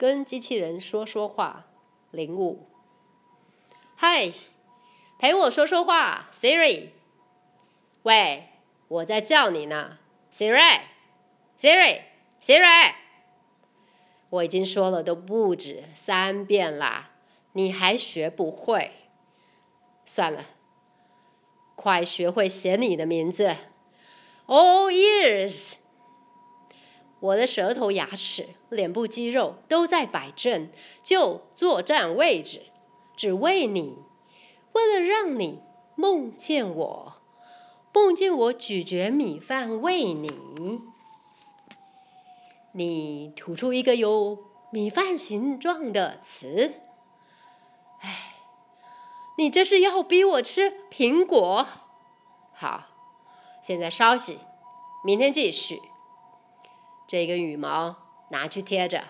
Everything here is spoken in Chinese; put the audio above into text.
跟机器人说说话。零五，嗨，陪我说说话，Siri。喂，我在叫你呢，Siri，Siri，Siri。我已经说了都不止三遍啦，你还学不会？算了，快学会写你的名字。All ears。我的舌头、牙齿、脸部肌肉都在摆正，就作战位置，只为你，为了让你梦见我，梦见我咀嚼米饭喂你。你吐出一个有米饭形状的词，哎，你这是要逼我吃苹果？好，现在稍息，明天继续。这根羽毛拿去贴着。